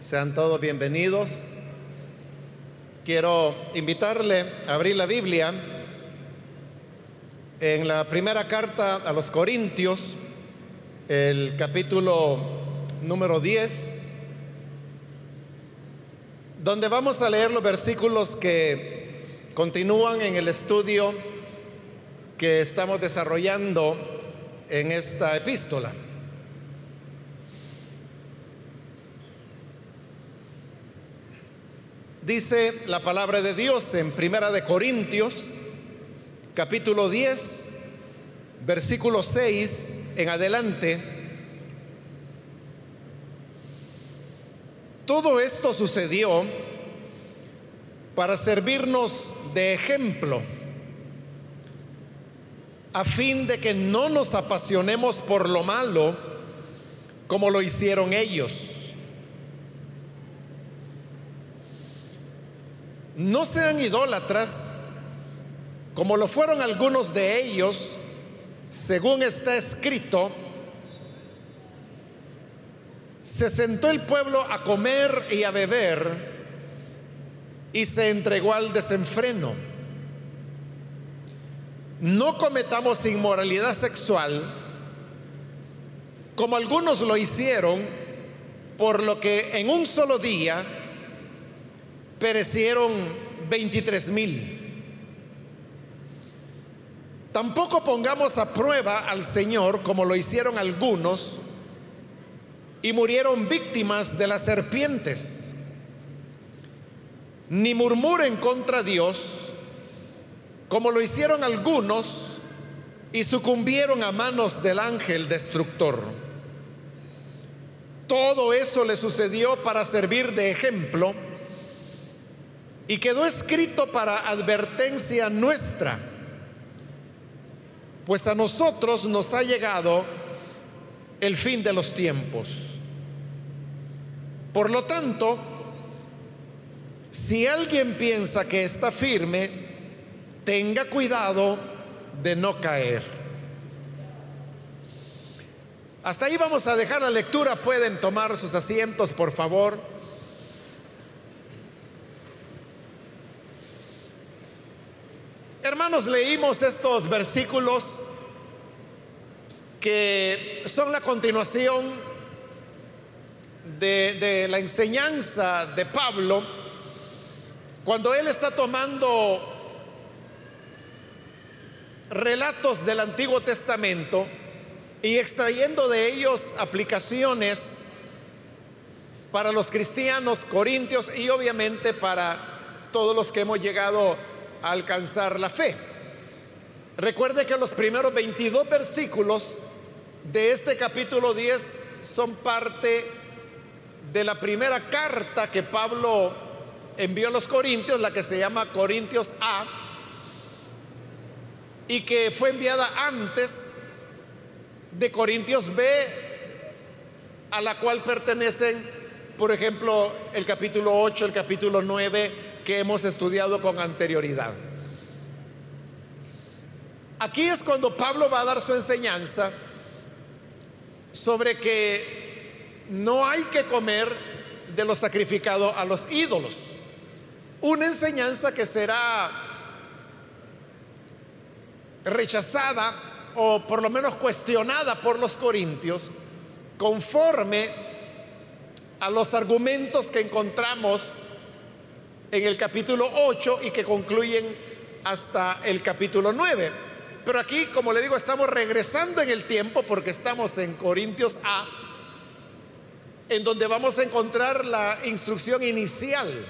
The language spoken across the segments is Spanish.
Sean todos bienvenidos. Quiero invitarle a abrir la Biblia en la primera carta a los Corintios, el capítulo número 10, donde vamos a leer los versículos que continúan en el estudio que estamos desarrollando en esta epístola. Dice la palabra de Dios en Primera de Corintios, capítulo 10, versículo 6 en adelante. Todo esto sucedió para servirnos de ejemplo, a fin de que no nos apasionemos por lo malo como lo hicieron ellos No sean idólatras, como lo fueron algunos de ellos, según está escrito, se sentó el pueblo a comer y a beber y se entregó al desenfreno. No cometamos inmoralidad sexual como algunos lo hicieron, por lo que en un solo día perecieron 23 mil. Tampoco pongamos a prueba al Señor como lo hicieron algunos y murieron víctimas de las serpientes. Ni murmuren contra Dios como lo hicieron algunos y sucumbieron a manos del ángel destructor. Todo eso le sucedió para servir de ejemplo y quedó escrito para advertencia nuestra, pues a nosotros nos ha llegado el fin de los tiempos. Por lo tanto, si alguien piensa que está firme, tenga cuidado de no caer. Hasta ahí vamos a dejar la lectura. Pueden tomar sus asientos, por favor. Hermanos, leímos estos versículos que son la continuación de, la enseñanza de Pablo cuando él está tomando relatos del Antiguo Testamento y extrayendo de ellos aplicaciones para los cristianos corintios y obviamente para todos los que hemos llegado alcanzar la fe. Recuerde que los primeros 22 versículos de este capítulo 10 son parte de la primera carta que Pablo envió a los Corintios, la que se llama Corintios A, y que fue enviada antes de Corintios B, a la cual pertenecen, por ejemplo, el capítulo 8, el capítulo 9, que hemos estudiado con anterioridad. Aquí es cuando Pablo va a dar su enseñanza sobre que no hay que comer de lo sacrificado a los ídolos. Una enseñanza que será rechazada o por lo menos cuestionada por los corintios conforme a los argumentos que encontramos en el capítulo 8 y que concluyen hasta el capítulo 9. Pero aquí, como le digo, estamos regresando en el tiempo porque estamos en Corintios A, en donde vamos a encontrar la instrucción inicial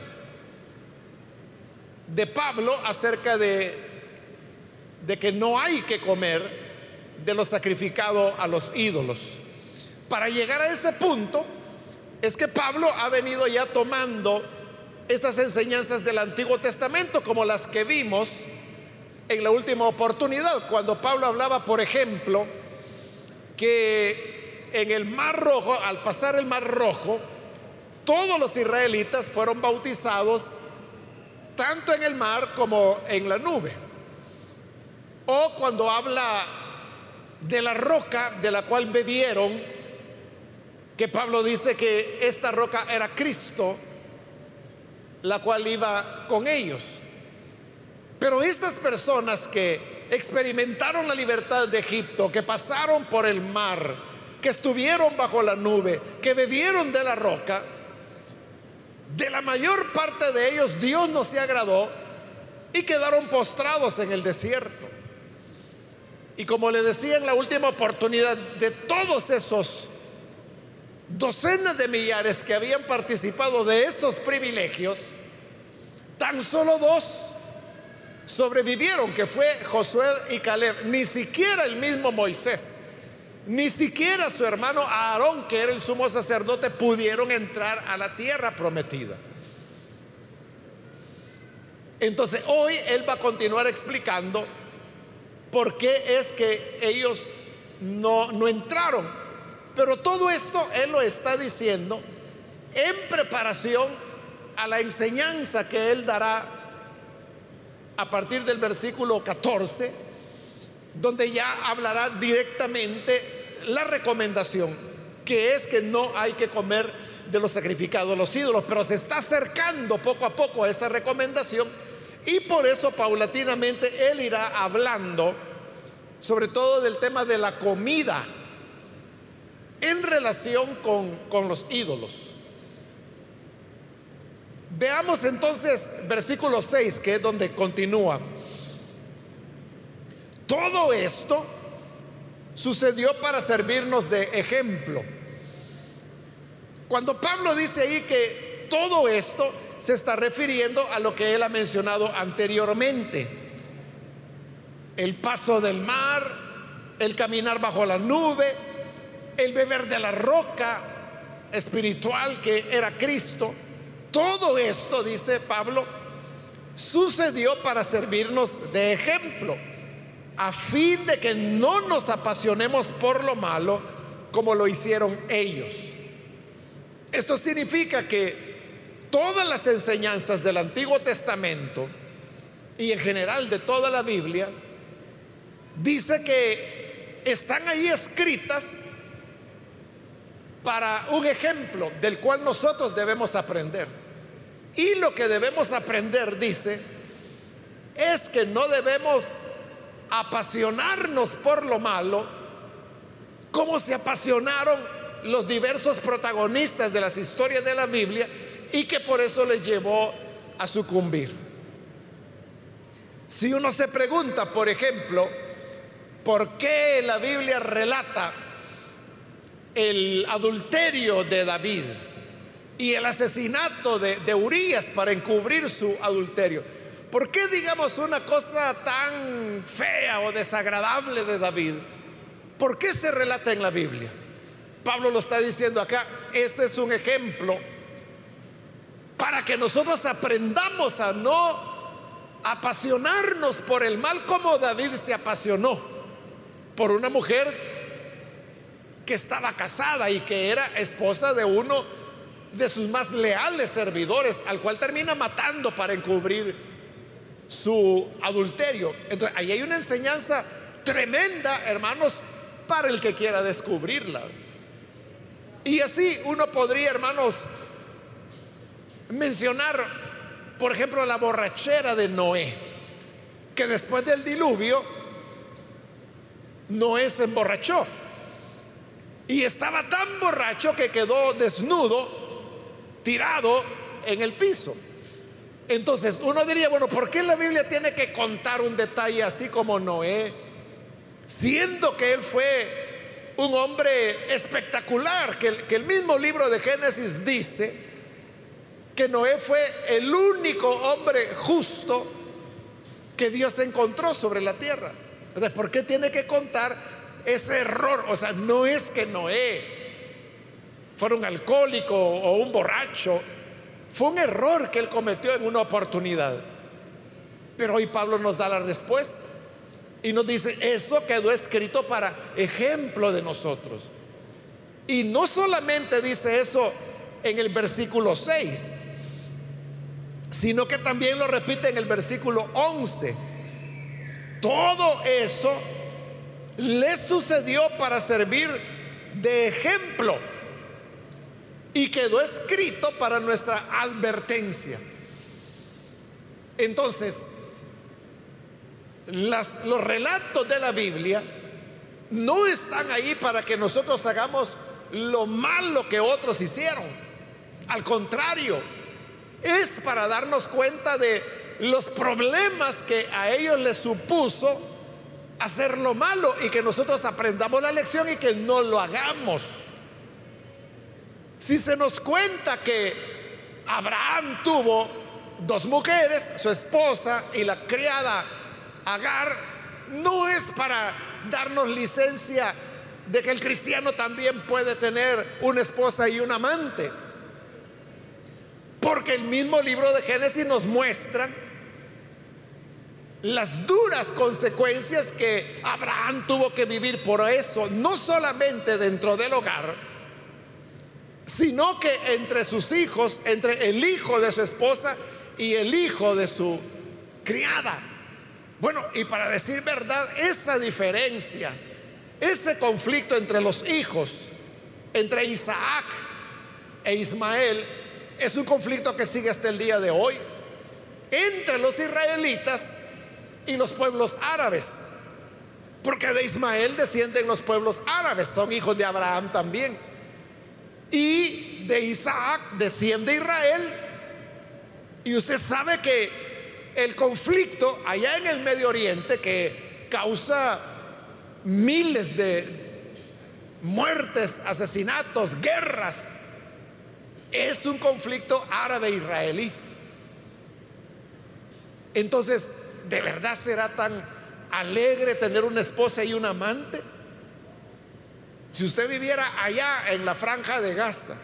de Pablo acerca de, de que no hay que comer de lo sacrificado a los ídolos. Para llegar a ese punto es que Pablo ha venido ya tomando estas enseñanzas del Antiguo Testamento como las que vimos en la última oportunidad, cuando Pablo hablaba, por ejemplo, que en el Mar Rojo, al pasar el Mar Rojo, todos los israelitas fueron bautizados tanto en el mar como en la nube. O cuando habla de la roca de la cual bebieron que Pablo dice que esta roca era Cristo, la cual iba con ellos. Pero estas personas que experimentaron la libertad de Egipto, que pasaron por el mar, que estuvieron bajo la nube, que bebieron de la roca, de la mayor parte de ellos Dios no se agradó y quedaron postrados en el desierto. Y como le decía en la última oportunidad, de todos esos docenas de millares que habían participado de esos privilegios, tan solo dos sobrevivieron, que fue Josué y Caleb, ni siquiera el mismo Moisés, ni siquiera su hermano Aarón, que era el sumo sacerdote, pudieron entrar a la tierra prometida. Entonces hoy él va a continuar explicando por qué es que ellos no, no entraron. Pero todo esto él lo está diciendo en preparación a la enseñanza que él dará a partir del versículo 14, donde ya hablará directamente la recomendación, que es que no hay que comer de los sacrificados a los ídolos, pero se está acercando poco a poco a esa recomendación y por eso paulatinamente él irá hablando sobre todo del tema de la comida en relación con, con los ídolos. Veamos entonces versículo 6, que es donde continúa. Todo esto sucedió para servirnos de ejemplo. Cuando Pablo dice ahí que todo esto se está refiriendo a lo que él ha mencionado anteriormente. El paso del mar, el caminar bajo la nube, el beber de la roca espiritual que era Cristo todo esto, dice Pablo, sucedió para servirnos de ejemplo, a fin de que no nos apasionemos por lo malo como lo hicieron ellos. Esto significa que todas las enseñanzas del Antiguo Testamento y en general de toda la Biblia, dice que están ahí escritas para un ejemplo del cual nosotros debemos aprender. Y lo que debemos aprender, dice, es que no debemos apasionarnos por lo malo como se apasionaron los diversos protagonistas de las historias de la Biblia y que por eso les llevó a sucumbir. Si uno se pregunta, por ejemplo, ¿por qué la Biblia relata el adulterio de David? y el asesinato de, de Urias para encubrir su adulterio. ¿Por qué digamos una cosa tan fea o desagradable de David? ¿Por qué se relata en la Biblia? Pablo lo está diciendo acá, ese es un ejemplo para que nosotros aprendamos a no apasionarnos por el mal como David se apasionó por una mujer que estaba casada y que era esposa de uno de sus más leales servidores, al cual termina matando para encubrir su adulterio. Entonces, ahí hay una enseñanza tremenda, hermanos, para el que quiera descubrirla. Y así uno podría, hermanos, mencionar, por ejemplo, la borrachera de Noé, que después del diluvio, Noé se emborrachó. Y estaba tan borracho que quedó desnudo tirado en el piso. Entonces uno diría, bueno, ¿por qué la Biblia tiene que contar un detalle así como Noé? Siendo que él fue un hombre espectacular, que el, mismo libro de Génesis dice que Noé fue el único hombre justo que Dios encontró sobre la tierra. Entonces, ¿por qué tiene que contar ese error? O sea, no es que Noé fuera un alcohólico o un borracho. Fue un error que él cometió en una oportunidad. Pero hoy Pablo nos da la respuesta y nos dice, eso quedó escrito para ejemplo de nosotros. Y no solamente dice eso en el versículo 6, sino que también lo repite en el versículo 11. Todo eso le sucedió para servir de ejemplo y quedó escrito para nuestra advertencia. Entonces, los relatos de la Biblia no están ahí para que nosotros hagamos lo malo que otros hicieron. Al contrario, es para darnos cuenta de los problemas que a ellos les supuso hacer lo malo y que nosotros aprendamos la lección y que no lo hagamos. Si se nos cuenta que Abraham tuvo dos mujeres, su esposa y la criada Agar, no es para darnos licencia de que el cristiano también puede tener una esposa y un amante. Porque el mismo libro de Génesis nos muestra las duras consecuencias que Abraham tuvo que vivir por eso, no solamente dentro del hogar, sino que entre sus hijos, entre el hijo de su esposa y el hijo de su criada. Bueno, y para decir verdad, esa diferencia, ese conflicto entre los hijos, entre Isaac e Ismael, es un conflicto que sigue hasta el día de hoy entre los israelitas y los pueblos árabes. Porque de Ismael descienden los pueblos árabes, son hijos de Abraham también. Y de Isaac desciende Israel. Y usted sabe que el conflicto allá en el Medio Oriente que causa miles de muertes, asesinatos, guerras, es un conflicto árabe-israelí. Entonces, ¿de verdad será tan alegre tener una esposa y un amante? Si usted viviera allá en la franja de Gaza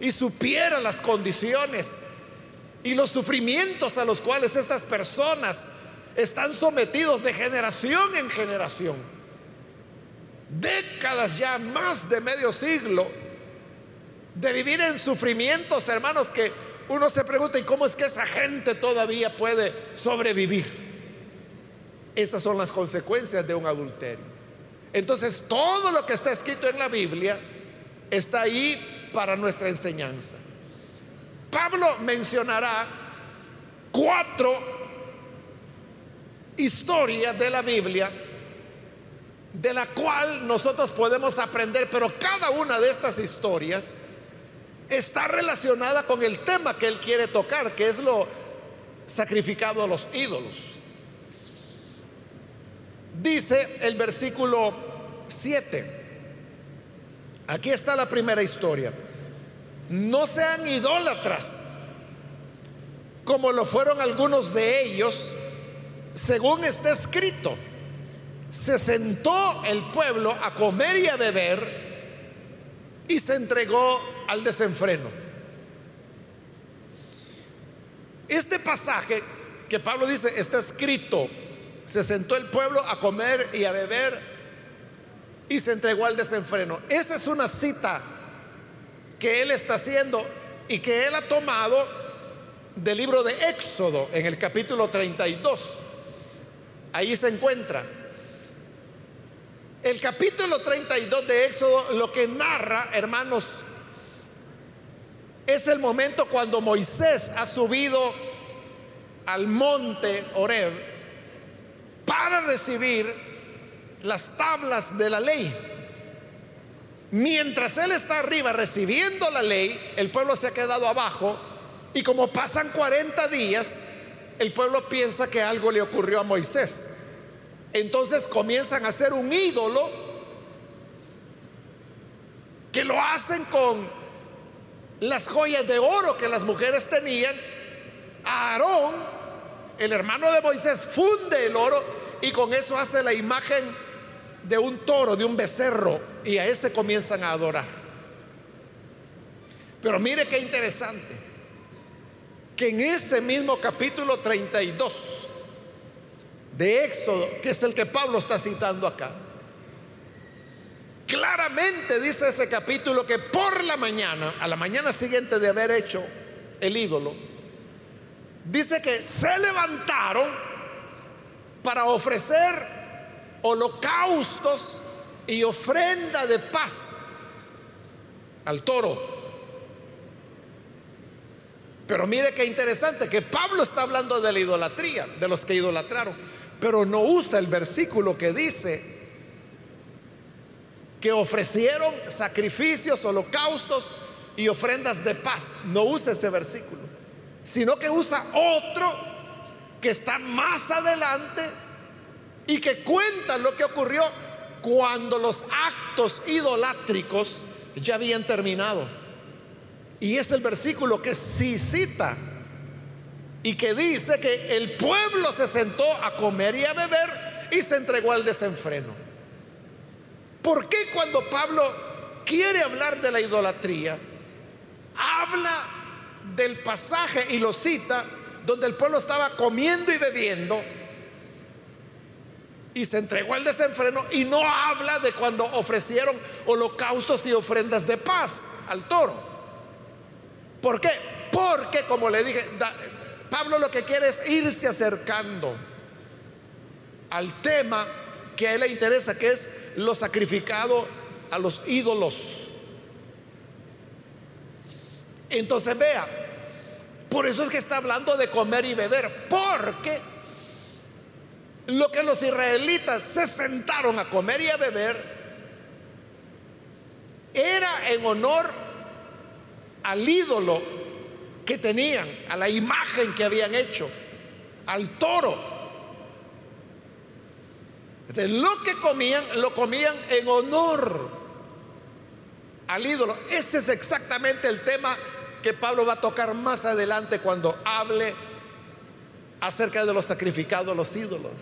y supiera las condiciones y los sufrimientos a los cuales estas personas están sometidos de generación en generación. Décadas ya, más de medio siglo, de vivir en sufrimientos, hermanos, que uno se pregunta, ¿y cómo es que esa gente todavía puede sobrevivir? Esas son las consecuencias de un adulterio. Entonces, todo lo que está escrito en la Biblia está ahí para nuestra enseñanza. Pablo mencionará cuatro historias de la Biblia de la cual nosotros podemos aprender, pero cada una de estas historias está relacionada con el tema que él quiere tocar, que es lo sacrificado a los ídolos. Dice el versículo 7, aquí está la primera historia no sean idólatras, como lo fueron algunos de ellos, según está escrito. Se sentó el pueblo a comer y a beber y se entregó al desenfreno. Este pasaje que Pablo dice está escrito, se sentó el pueblo a comer y a beber y se entregó al desenfreno. Esta es una cita que él está haciendo y que él ha tomado del libro de Éxodo en el capítulo 32. Ahí se encuentra. El capítulo 32 de Éxodo lo que narra, hermanos, es el momento cuando Moisés ha subido al monte Oreb para recibir las tablas de la ley. Mientras él está arriba recibiendo la ley, el pueblo se ha quedado abajo y como pasan 40 días, el pueblo piensa que algo le ocurrió a Moisés. Entonces comienzan a hacer un ídolo que lo hacen con las joyas de oro que las mujeres tenían. Aarón, el hermano de Moisés, funde el oro y con eso hace la imagen de un toro, de un becerro, y a ese comienzan a adorar. Pero mire qué interesante, que en ese mismo capítulo 32 de Éxodo, que es el que Pablo está citando acá, claramente dice ese capítulo que por la mañana, a la mañana siguiente de haber hecho el ídolo, dice que se levantaron para ofrecer holocaustos y ofrenda de paz al toro. Pero mire qué interesante que Pablo está hablando de la idolatría, de los que idolatraron, pero no usa el versículo que dice que ofrecieron sacrificios, holocaustos y ofrendas de paz. No usa ese versículo, sino que usa otro que está más adelante y que cuenta lo que ocurrió cuando los actos idolátricos ya habían terminado. Y es el versículo que sí cita y que dice que el pueblo se sentó a comer y a beber y se entregó al desenfreno. ¿Por qué cuando Pablo quiere hablar de la idolatría, habla del pasaje y lo cita donde el pueblo estaba comiendo y bebiendo y se entregó al desenfreno y no habla de cuando ofrecieron holocaustos y ofrendas de paz al toro. ¿Por qué? Porque, como le dije, Pablo lo que quiere es irse acercando al tema que a él le interesa, que es lo sacrificado a los ídolos. Entonces vea, por eso es que está hablando de comer y beber, porque lo que los israelitas se sentaron a comer y a beber era en honor al ídolo que tenían, a la imagen que habían hecho, al toro. lo que comían, lo comían en honor al ídolo. Ese es exactamente el tema que Pablo va a tocar más adelante cuando hable acerca de los sacrificados a los ídolos.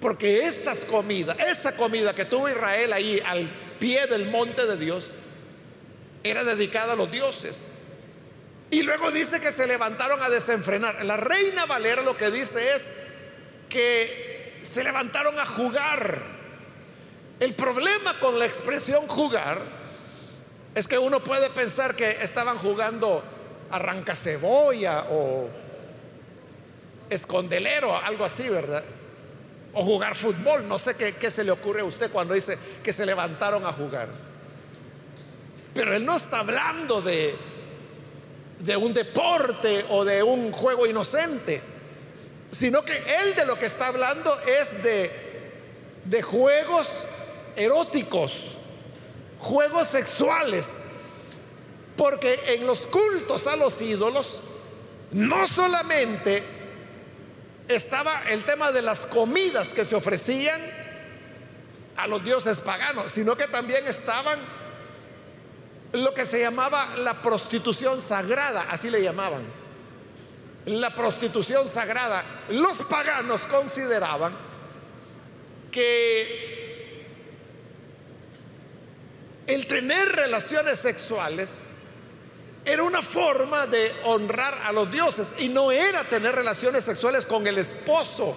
Porque estas comidas, esa comida que tuvo Israel ahí al pie del monte de Dios, era dedicada a los dioses. Y luego dice que se levantaron a desenfrenar. La reina Valera lo que dice es que se levantaron a jugar. El problema con la expresión jugar es que uno puede pensar que estaban jugando arranca cebolla o escondelero, algo así, ¿verdad? o jugar fútbol. No sé qué, se le ocurre a usted cuando dice que se levantaron a jugar. Pero él no está hablando de, de un deporte o de un juego inocente, sino que él de lo que está hablando es de, de juegos eróticos, juegos sexuales. Porque en los cultos a los ídolos, no solamente estaba el tema de las comidas que se ofrecían a los dioses paganos, sino que también estaban lo que se llamaba la prostitución sagrada, así le llamaban. La prostitución sagrada. Los paganos consideraban que el tener relaciones sexuales era una forma de honrar a los dioses y no era tener relaciones sexuales con el esposo,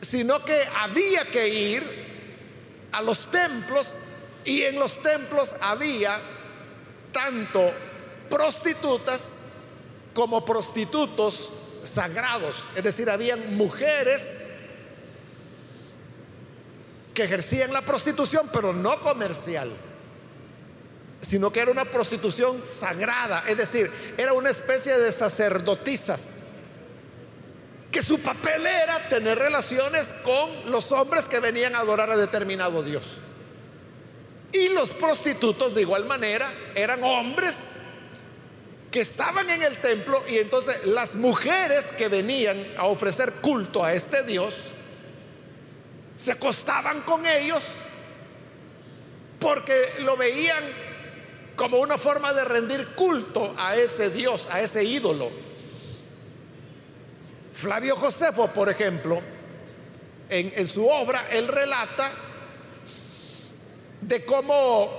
sino que había que ir a los templos y en los templos había tanto prostitutas como prostitutos sagrados, es decir, habían mujeres que ejercían la prostitución, pero no comercial sino que era una prostitución sagrada, es decir, era una especie de sacerdotisas, que su papel era tener relaciones con los hombres que venían a adorar a determinado Dios. Y los prostitutos de igual manera eran hombres que estaban en el templo y entonces las mujeres que venían a ofrecer culto a este Dios se acostaban con ellos porque lo veían como una forma de rendir culto a ese Dios, a ese ídolo. Flavio Josefo, por ejemplo, en, en su obra, él relata de cómo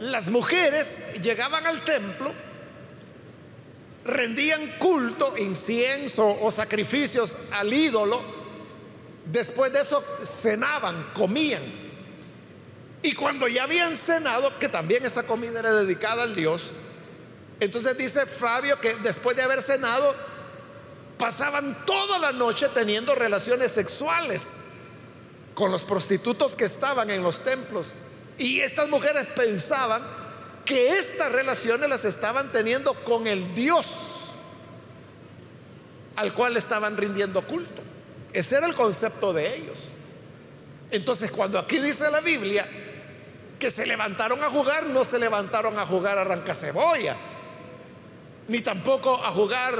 las mujeres llegaban al templo, rendían culto, incienso o sacrificios al ídolo, después de eso cenaban, comían. Y cuando ya habían cenado, que también esa comida era dedicada al Dios, entonces dice Fabio que después de haber cenado, pasaban toda la noche teniendo relaciones sexuales con los prostitutos que estaban en los templos. Y estas mujeres pensaban que estas relaciones las estaban teniendo con el Dios al cual estaban rindiendo culto. Ese era el concepto de ellos. Entonces, cuando aquí dice la Biblia que se levantaron a jugar, no se levantaron a jugar a cebolla ni tampoco a jugar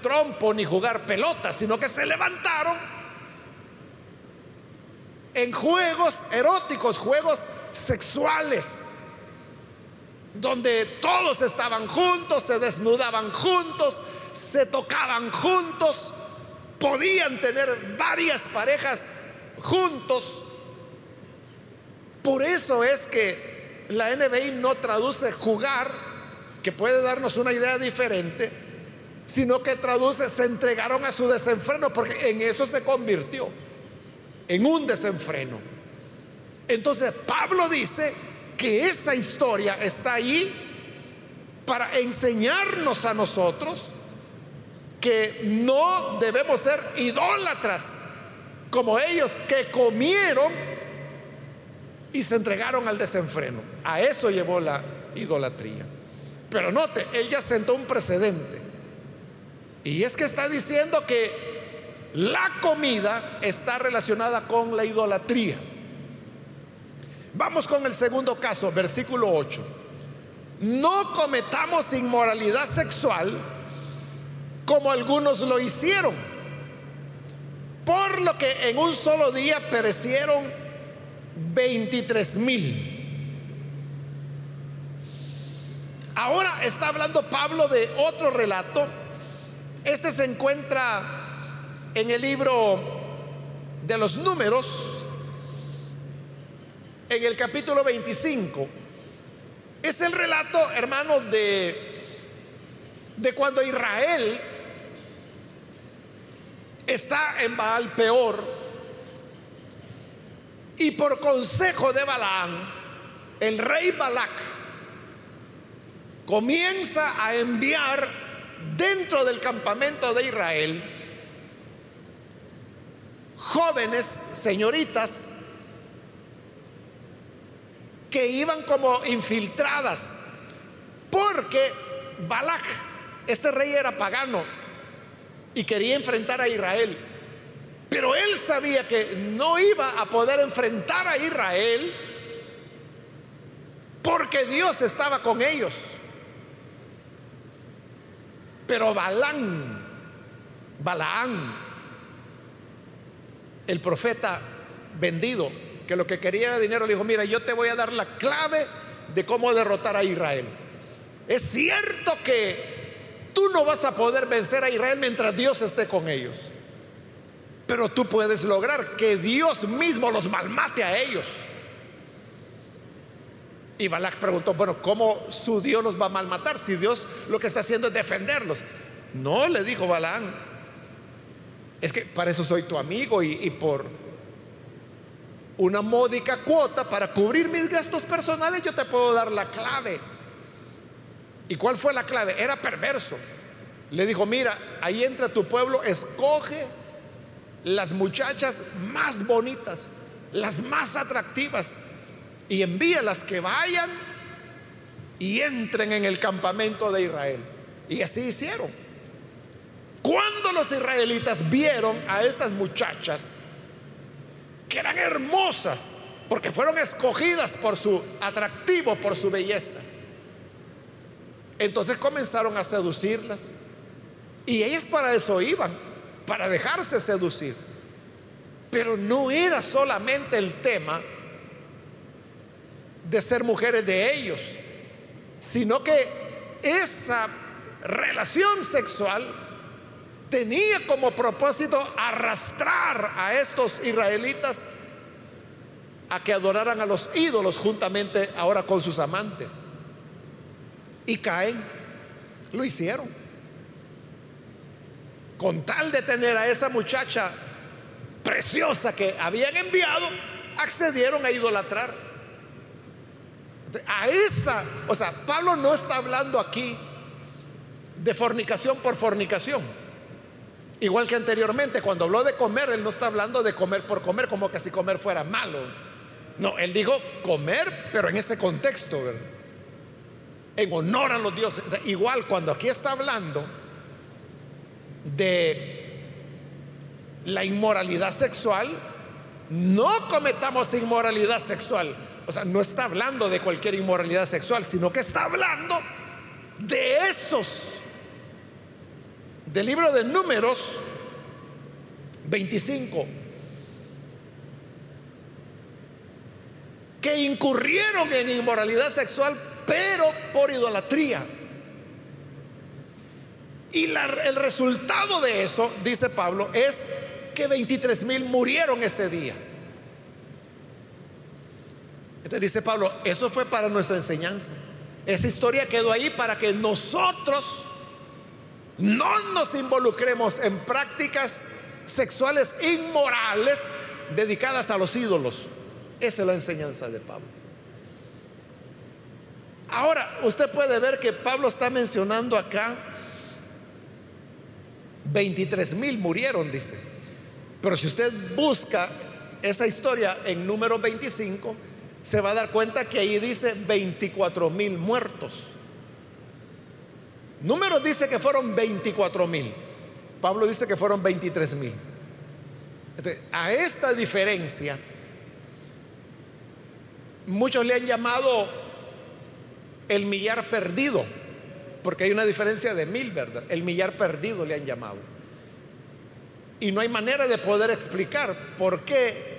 trompo, ni jugar pelota, sino que se levantaron en juegos eróticos, juegos sexuales, donde todos estaban juntos, se desnudaban juntos, se tocaban juntos, podían tener varias parejas juntos. Por eso es que la NBI no traduce jugar, que puede darnos una idea diferente, sino que traduce se entregaron a su desenfreno, porque en eso se convirtió, en un desenfreno. Entonces Pablo dice que esa historia está ahí para enseñarnos a nosotros que no debemos ser idólatras como ellos que comieron y se entregaron al desenfreno. A eso llevó la idolatría. Pero note, él ya sentó un precedente. Y es que está diciendo que la comida está relacionada con la idolatría. Vamos con el segundo caso, versículo 8. No cometamos inmoralidad sexual como algunos lo hicieron, por lo que en un solo día perecieron 23 mil. Ahora está hablando Pablo de otro relato. Este se encuentra en el libro de los números, en el capítulo 25. Es el relato, hermanos, de, de cuando Israel está en Baal peor y por consejo de Balaam, el rey Balac comienza a enviar dentro del campamento de Israel jóvenes, señoritas, que iban como infiltradas, porque Balac, este rey era pagano, y quería enfrentar a Israel. Pero él sabía que no iba a poder enfrentar a Israel porque Dios estaba con ellos. Pero Balán, Balaán, el profeta vendido, que lo que quería era dinero, le dijo, mira, yo te voy a dar la clave de cómo derrotar a Israel. Es cierto que Tú no vas a poder vencer a Israel mientras Dios esté con ellos. Pero tú puedes lograr que Dios mismo los malmate a ellos. Y Balak preguntó, bueno, ¿cómo su Dios los va a malmatar si Dios lo que está haciendo es defenderlos? No, le dijo Balán, es que para eso soy tu amigo y por una módica cuota para cubrir mis gastos personales yo te puedo dar la clave. ¿Y cuál fue la clave? Era perverso. Le dijo, mira, ahí entra tu pueblo, escoge las muchachas más bonitas, las más atractivas, y envíalas que vayan y entren en el campamento de Israel. Y así hicieron. Cuando los israelitas vieron a estas muchachas, eran hermosas, porque fueron escogidas por su atractivo, por su belleza, entonces comenzaron a seducirlas. Y ellas para eso iban, para dejarse seducir. Pero no era solamente el tema de ser mujeres de ellos, sino que esa relación sexual tenía como propósito arrastrar a estos israelitas a que adoraran a los ídolos juntamente ahora con sus amantes. Y caen. Lo hicieron. Con tal de tener a esa muchacha preciosa que habían enviado, accedieron a idolatrar. A esa, o sea, Pablo no está hablando aquí de fornicación por fornicación. Igual que anteriormente, cuando habló de comer, él no está hablando de comer por comer, como que si comer fuera malo. No, él dijo comer, pero en ese contexto, ¿verdad? en honor a los dioses. igual cuando aquí está hablando de la inmoralidad sexual, no cometamos inmoralidad sexual. O sea, no está hablando de cualquier inmoralidad sexual, sino que está hablando de esos. Del libro de números 25. Que incurrieron en inmoralidad sexual, pero por idolatría. Y el resultado de eso, dice Pablo, es que 23 mil murieron ese día. Entonces dice Pablo, eso fue para nuestra enseñanza. Esa historia quedó ahí para que nosotros no nos involucremos en prácticas sexuales inmorales dedicadas a los ídolos. Esa es la enseñanza de Pablo. Ahora, usted puede ver que Pablo está mencionando acá 23 mil murieron, dice. Pero si usted busca esa historia en número 25, se va a dar cuenta que ahí dice 24 mil muertos. Número dice que fueron 24 mil. Pablo dice que fueron 23 mil. A esta diferencia, muchos le han llamado el millar perdido porque hay una diferencia de mil, ¿verdad? El millar perdido le han llamado. Y no hay manera de poder explicar por qué,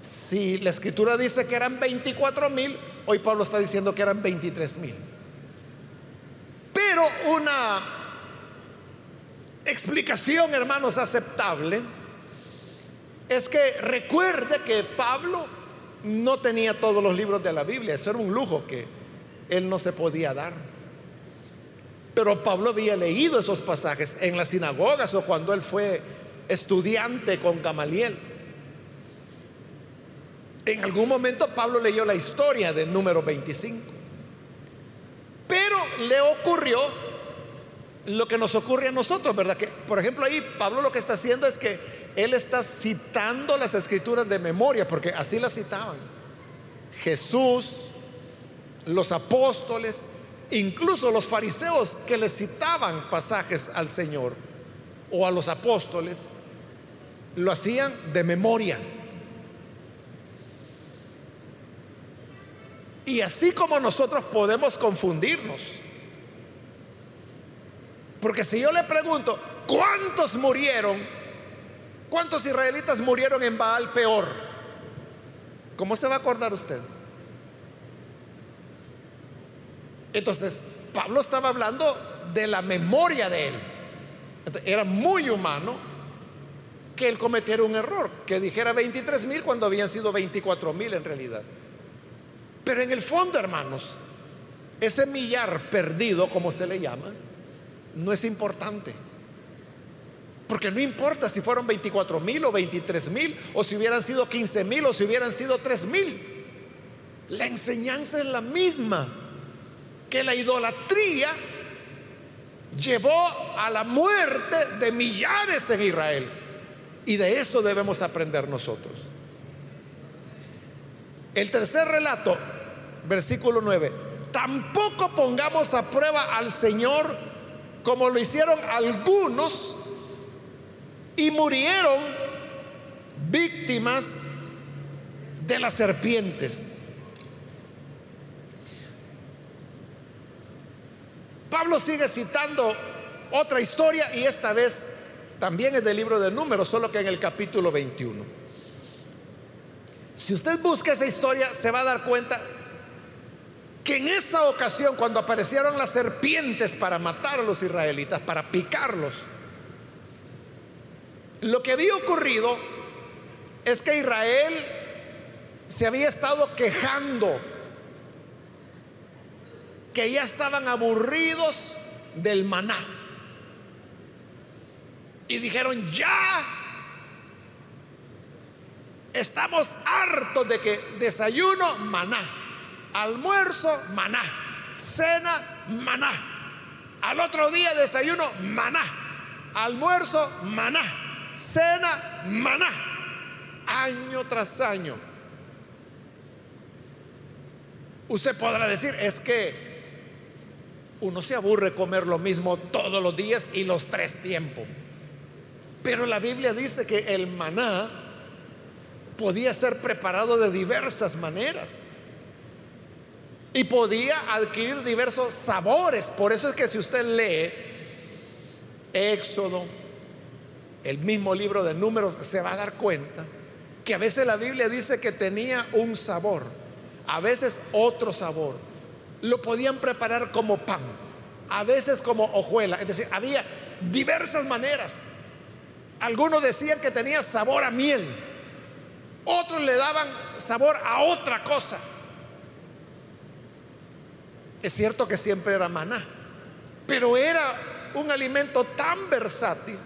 si la escritura dice que eran 24 mil, hoy Pablo está diciendo que eran 23 mil. Una explicación, hermanos, aceptable es que recuerde que Pablo no tenía todos los libros de la Biblia, eso era un lujo que él no se podía dar. Pero Pablo había leído esos pasajes en las sinagogas o cuando él fue estudiante con Gamaliel. En algún momento Pablo leyó la historia del número 25. Le ocurrió lo que nos ocurre a nosotros, ¿verdad? Que, por ejemplo, ahí Pablo lo que está haciendo es que él está citando las escrituras de memoria, porque así las citaban. Jesús, los apóstoles, Incluso los fariseos que le citaban pasajes al Señor o a los apóstoles, lo hacían de memoria. Y así como nosotros podemos confundirnos. Porque si yo le pregunto, ¿cuántos murieron? ¿Cuántos israelitas murieron en Baal peor? ¿Cómo se va a acordar usted? Entonces, Pablo estaba hablando de la memoria de él. era muy humano que él cometiera un error, que dijera 23 mil cuando habían sido 24 mil en realidad. Pero en el fondo, hermanos, ese millar perdido, como se le llama, no es importante. Porque no importa si fueron 24 mil o 23 mil, o si hubieran sido 15 mil, o si hubieran sido 3 mil. La enseñanza es la misma que la idolatría llevó a la muerte de millares en Israel. Y de eso debemos aprender nosotros. El tercer relato, versículo 9. Tampoco pongamos a prueba al Señor como lo hicieron algunos y murieron víctimas de las serpientes. Pablo sigue citando otra historia y esta vez también es del libro de números, solo que en el capítulo 21. Si usted busca esa historia, se va a dar cuenta que en esa ocasión, cuando aparecieron las serpientes para matar a los israelitas, para picarlos, lo que había ocurrido es que Israel se había estado quejando que ya estaban aburridos del maná. Y dijeron, ya estamos hartos de que desayuno, maná, almuerzo, maná, cena, maná. Al otro día desayuno, maná, almuerzo, maná, cena, maná, año tras año. Usted podrá decir, es que Uno se aburre comer lo mismo todos los días y los tres tiempos. Pero la Biblia dice que el maná podía ser preparado de diversas maneras y podía adquirir diversos sabores. Por eso es que si usted lee Éxodo, el mismo libro de números, se va a dar cuenta que a veces la Biblia dice que tenía un sabor, a veces otro sabor. Lo podían preparar como pan, a veces como hojuela. Es decir, había diversas maneras. Algunos decían que tenía sabor a miel, otros le daban sabor a otra cosa. Es cierto que siempre era maná, pero era un alimento tan versátil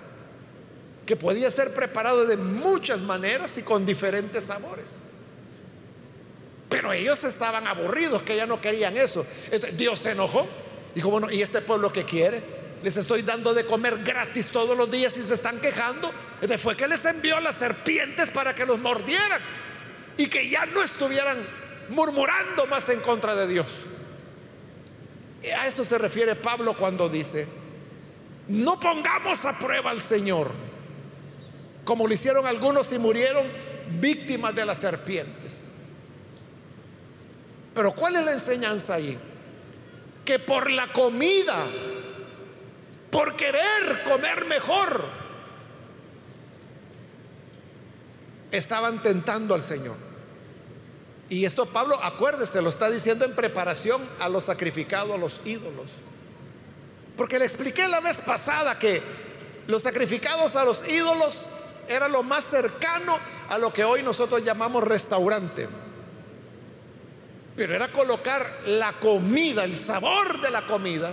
que podía ser preparado de muchas maneras y con diferentes sabores. Pero ellos estaban aburridos, que ya no querían eso. Dios se enojó. Dijo, bueno, ¿y este pueblo qué quiere? Les estoy dando de comer gratis todos los días y se están quejando. Fue que les envió las serpientes para que los mordieran y que ya no estuvieran murmurando más en contra de Dios. A eso se refiere Pablo cuando dice, no pongamos a prueba al Señor, como lo hicieron algunos y murieron víctimas de las serpientes. Pero ¿cuál es la enseñanza ahí? Que por la comida por querer comer mejor, estaban tentando al Señor. Y esto Pablo, acuérdese, lo está diciendo en preparación a los sacrificados a los ídolos. Porque le expliqué la vez pasada que los sacrificados a los ídolos era lo más cercano a lo que hoy nosotros llamamos restaurante. Pero era colocar la comida, el sabor de la comida,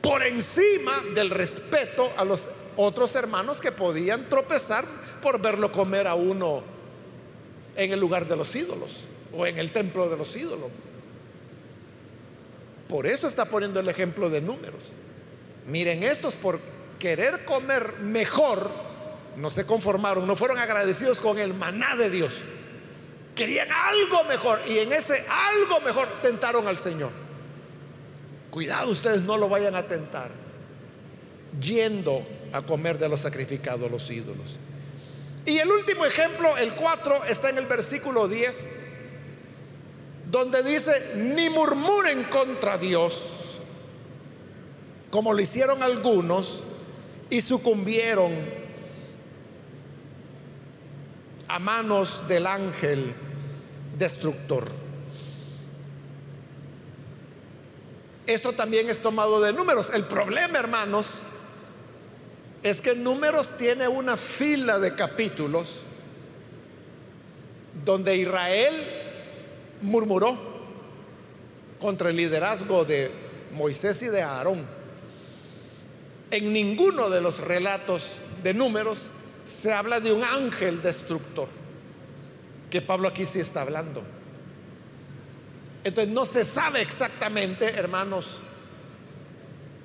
por encima del respeto a los otros hermanos que podían tropezar por verlo comer a uno en el lugar de los ídolos o en el templo de los ídolos. Por eso está poniendo el ejemplo de números. Miren, estos por querer comer mejor, no se conformaron, no fueron agradecidos con el maná de Dios. Querían algo mejor y en ese algo mejor tentaron al Señor. Cuidado ustedes no lo vayan a tentar yendo a comer de los sacrificados los ídolos. Y el último ejemplo, el 4, está en el versículo 10, donde dice, ni murmuren contra Dios, como lo hicieron algunos y sucumbieron a manos del ángel destructor. Esto también es tomado de números. El problema, hermanos, es que números tiene una fila de capítulos donde Israel murmuró contra el liderazgo de Moisés y de Aarón. En ninguno de los relatos de números se habla de un ángel destructor, que Pablo aquí sí está hablando. Entonces no se sabe exactamente, hermanos,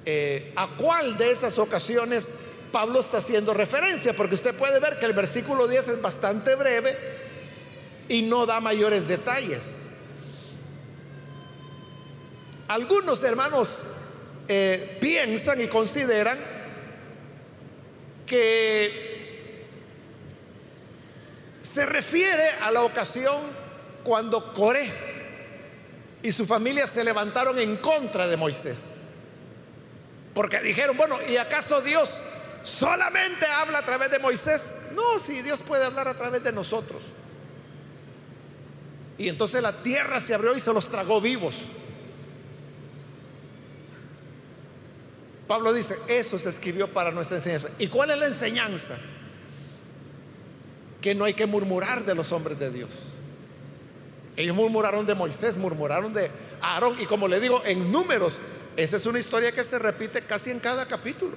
eh, a cuál de esas ocasiones Pablo está haciendo referencia, porque usted puede ver que el versículo 10 es bastante breve y no da mayores detalles. Algunos hermanos eh, piensan y consideran que se refiere a la ocasión cuando Coré y su familia se levantaron en contra de Moisés. Porque dijeron, bueno, ¿y acaso Dios solamente habla a través de Moisés? No, si Dios puede hablar a través de nosotros. Y entonces la tierra se abrió y se los tragó vivos. Pablo dice, eso se escribió para nuestra enseñanza. ¿Y cuál es la enseñanza? Que no hay que murmurar de los hombres de Dios. Ellos murmuraron de Moisés, murmuraron de Aarón. Y como le digo, en números, esa es una historia que se repite casi en cada capítulo.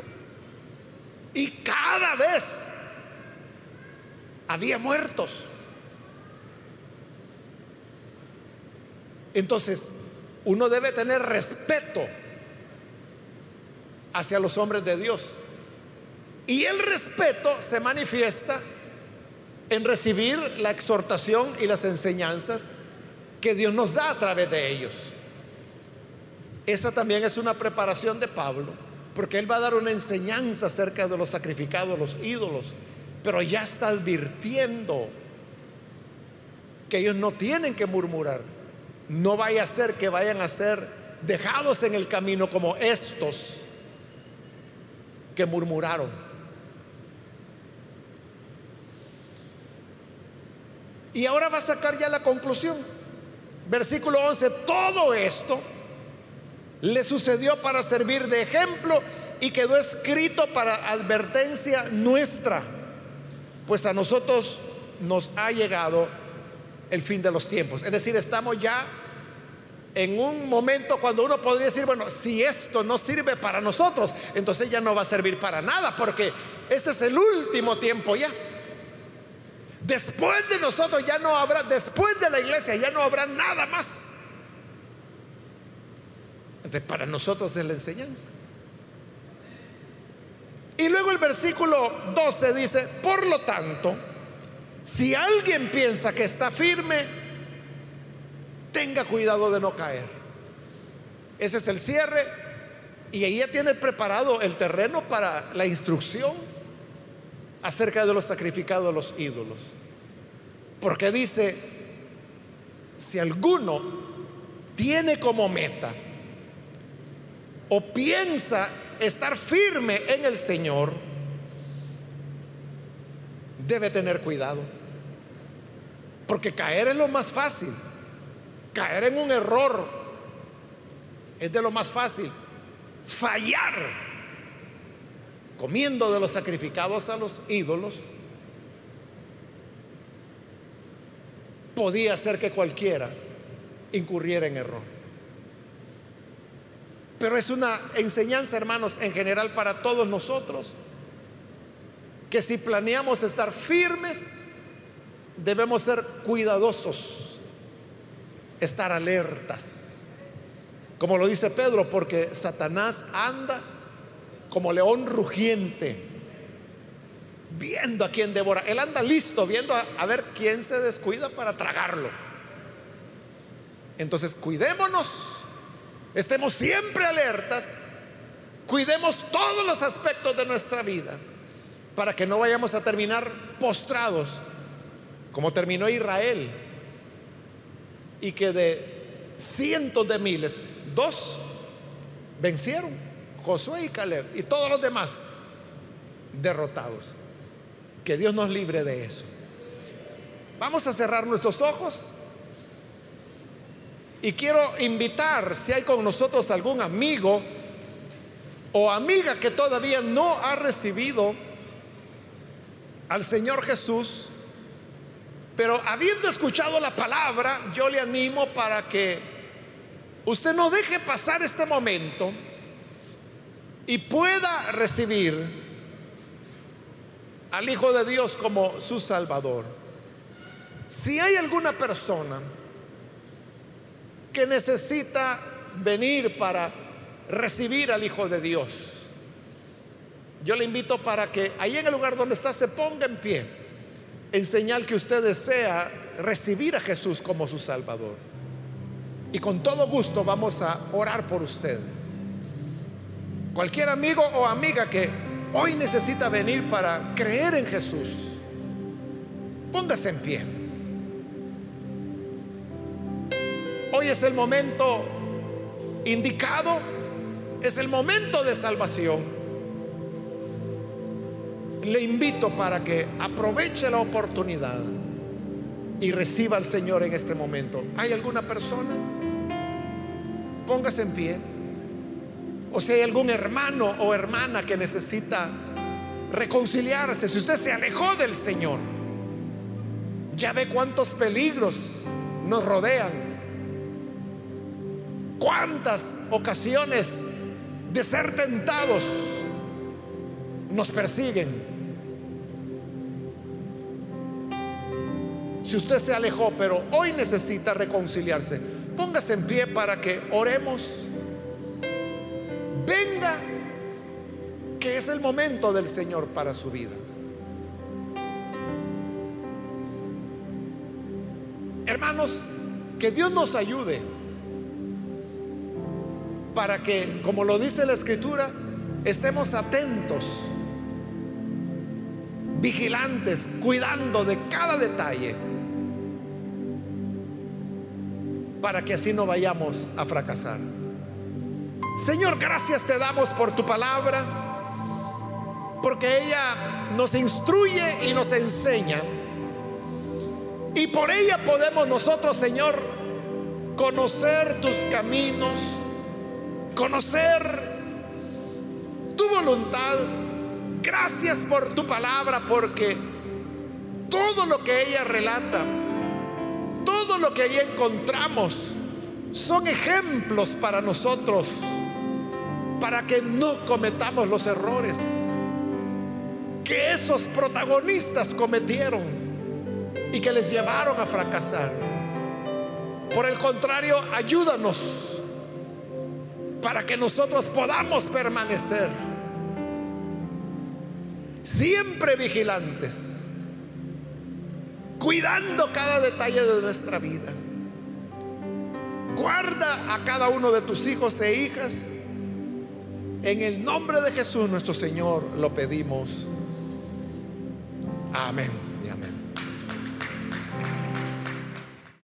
Y cada vez había muertos. Entonces, uno debe tener respeto hacia los hombres de Dios. Y el respeto se manifiesta en recibir la exhortación y las enseñanzas que Dios nos da a través de ellos. Esa también es una preparación de Pablo, porque él va a dar una enseñanza acerca de los sacrificados, los ídolos, pero ya está advirtiendo que ellos no tienen que murmurar. No vaya a ser que vayan a ser dejados en el camino como estos que murmuraron. Y ahora va a sacar ya la conclusión. Versículo 11, todo esto le sucedió para servir de ejemplo y quedó escrito para advertencia nuestra, pues a nosotros nos ha llegado el fin de los tiempos. Es decir, estamos ya en un momento cuando uno podría decir, bueno, si esto no sirve para nosotros, entonces ya no va a servir para nada, porque este es el último tiempo ya. Después de nosotros ya no habrá, después de la iglesia ya no habrá nada más. Entonces para nosotros es la enseñanza. Y luego el versículo 12 dice, por lo tanto, si alguien piensa que está firme, tenga cuidado de no caer. Ese es el cierre y ya tiene preparado el terreno para la instrucción acerca de los sacrificados a los ídolos. Porque dice, si alguno tiene como meta o piensa estar firme en el Señor, debe tener cuidado. Porque caer es lo más fácil. Caer en un error es de lo más fácil. Fallar comiendo de los sacrificados a los ídolos podía hacer que cualquiera incurriera en error. Pero es una enseñanza, hermanos, en general para todos nosotros, que si planeamos estar firmes, debemos ser cuidadosos, estar alertas. Como lo dice Pedro, porque Satanás anda como león rugiente viendo a quién devora. Él anda listo, viendo a, ver quién se descuida para tragarlo. Entonces, cuidémonos, estemos siempre alertas, cuidemos todos los aspectos de nuestra vida para que no vayamos a terminar postrados como terminó Israel y que de cientos de miles, dos vencieron, Josué y Caleb, y todos los demás derrotados. Que Dios nos libre de eso. Vamos a cerrar nuestros ojos. Y quiero invitar, si hay con nosotros algún amigo o amiga que todavía no ha recibido al Señor Jesús, pero habiendo escuchado la palabra, yo le animo para que usted no deje pasar este momento y pueda recibir al Hijo de Dios como su Salvador. Si hay alguna persona que necesita venir para recibir al Hijo de Dios, yo le invito para que ahí en el lugar donde está se ponga en pie, en señal que usted desea recibir a Jesús como su Salvador. Y con todo gusto vamos a orar por usted. Cualquier amigo o amiga que hoy necesita venir para creer en Jesús, póngase en pie. Es el momento indicado, es el momento de salvación. Le invito para que aproveche la oportunidad y reciba al Señor en este momento. ¿Hay alguna persona? Póngase en pie. O si hay algún hermano o hermana que necesita reconciliarse, si usted se alejó del Señor, ya ve cuántos peligros nos rodean, cuántas ocasiones de ser tentados nos persiguen. Si usted se alejó, pero hoy necesita reconciliarse, póngase en pie para que oremos venga, que es el momento del Señor para su vida. Hermanos, que Dios nos ayude para que, como lo dice la escritura, estemos atentos, vigilantes, cuidando de cada detalle, para que así no vayamos a fracasar. Señor, gracias te damos por tu palabra, porque ella nos instruye y nos enseña. Y por ella podemos nosotros, Señor, conocer tus caminos, conocer tu voluntad. Gracias por tu palabra, porque todo lo que ella relata, todo lo que ahí encontramos, son ejemplos para nosotros, para que no cometamos los errores que esos protagonistas cometieron y que les llevaron a fracasar. Por el contrario, ayúdanos para que nosotros podamos permanecer siempre vigilantes, cuidando cada detalle de nuestra vida. Guarda a cada uno de tus hijos e hijas. En el nombre de Jesús nuestro Señor lo pedimos. Amén.